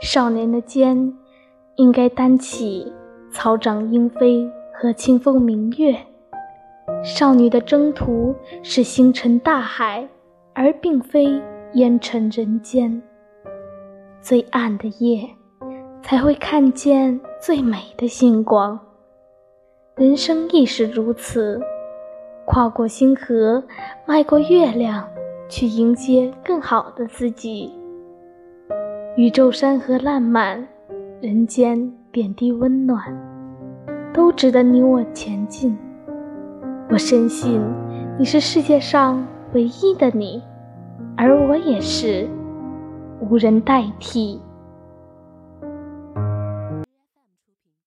少年的肩应该担起草长莺飞和清风明月，少女的征途是星辰大海，而并非烟尘人间。最暗的夜，才会看见最美的星光。人生亦是如此，跨过星河，迈过月亮，去迎接更好的自己。宇宙山河烂漫，人间点滴温暖，都值得你我前进。我深信你是世界上唯一的你，而我也是无人代替。